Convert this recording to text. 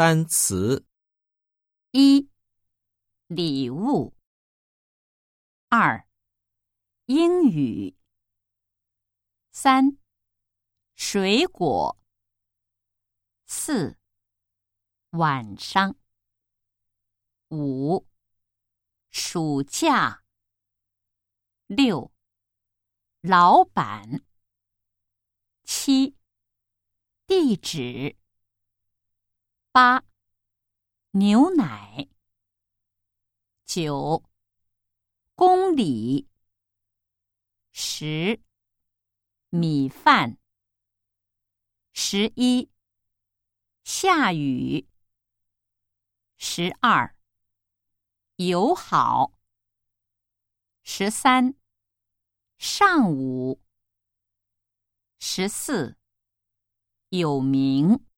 单词。一、礼物；二、英语；三、水果；四、晚上；五、暑假；六、老板；七、地址；八、牛奶；九、公里；十、米饭；十一、下雨；十二、友好；十三、上午；十四、有名。